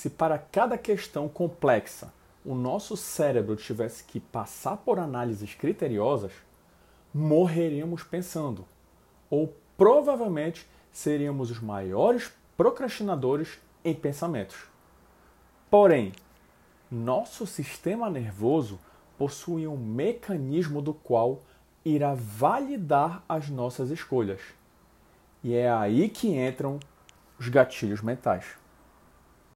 se para cada questão complexa o nosso cérebro tivesse que passar por análises criteriosas, morreríamos pensando, ou provavelmente seríamos os maiores procrastinadores em pensamentos. Porém, nosso sistema nervoso possui um mecanismo do qual irá validar as nossas escolhas. E é aí que entram os gatilhos mentais.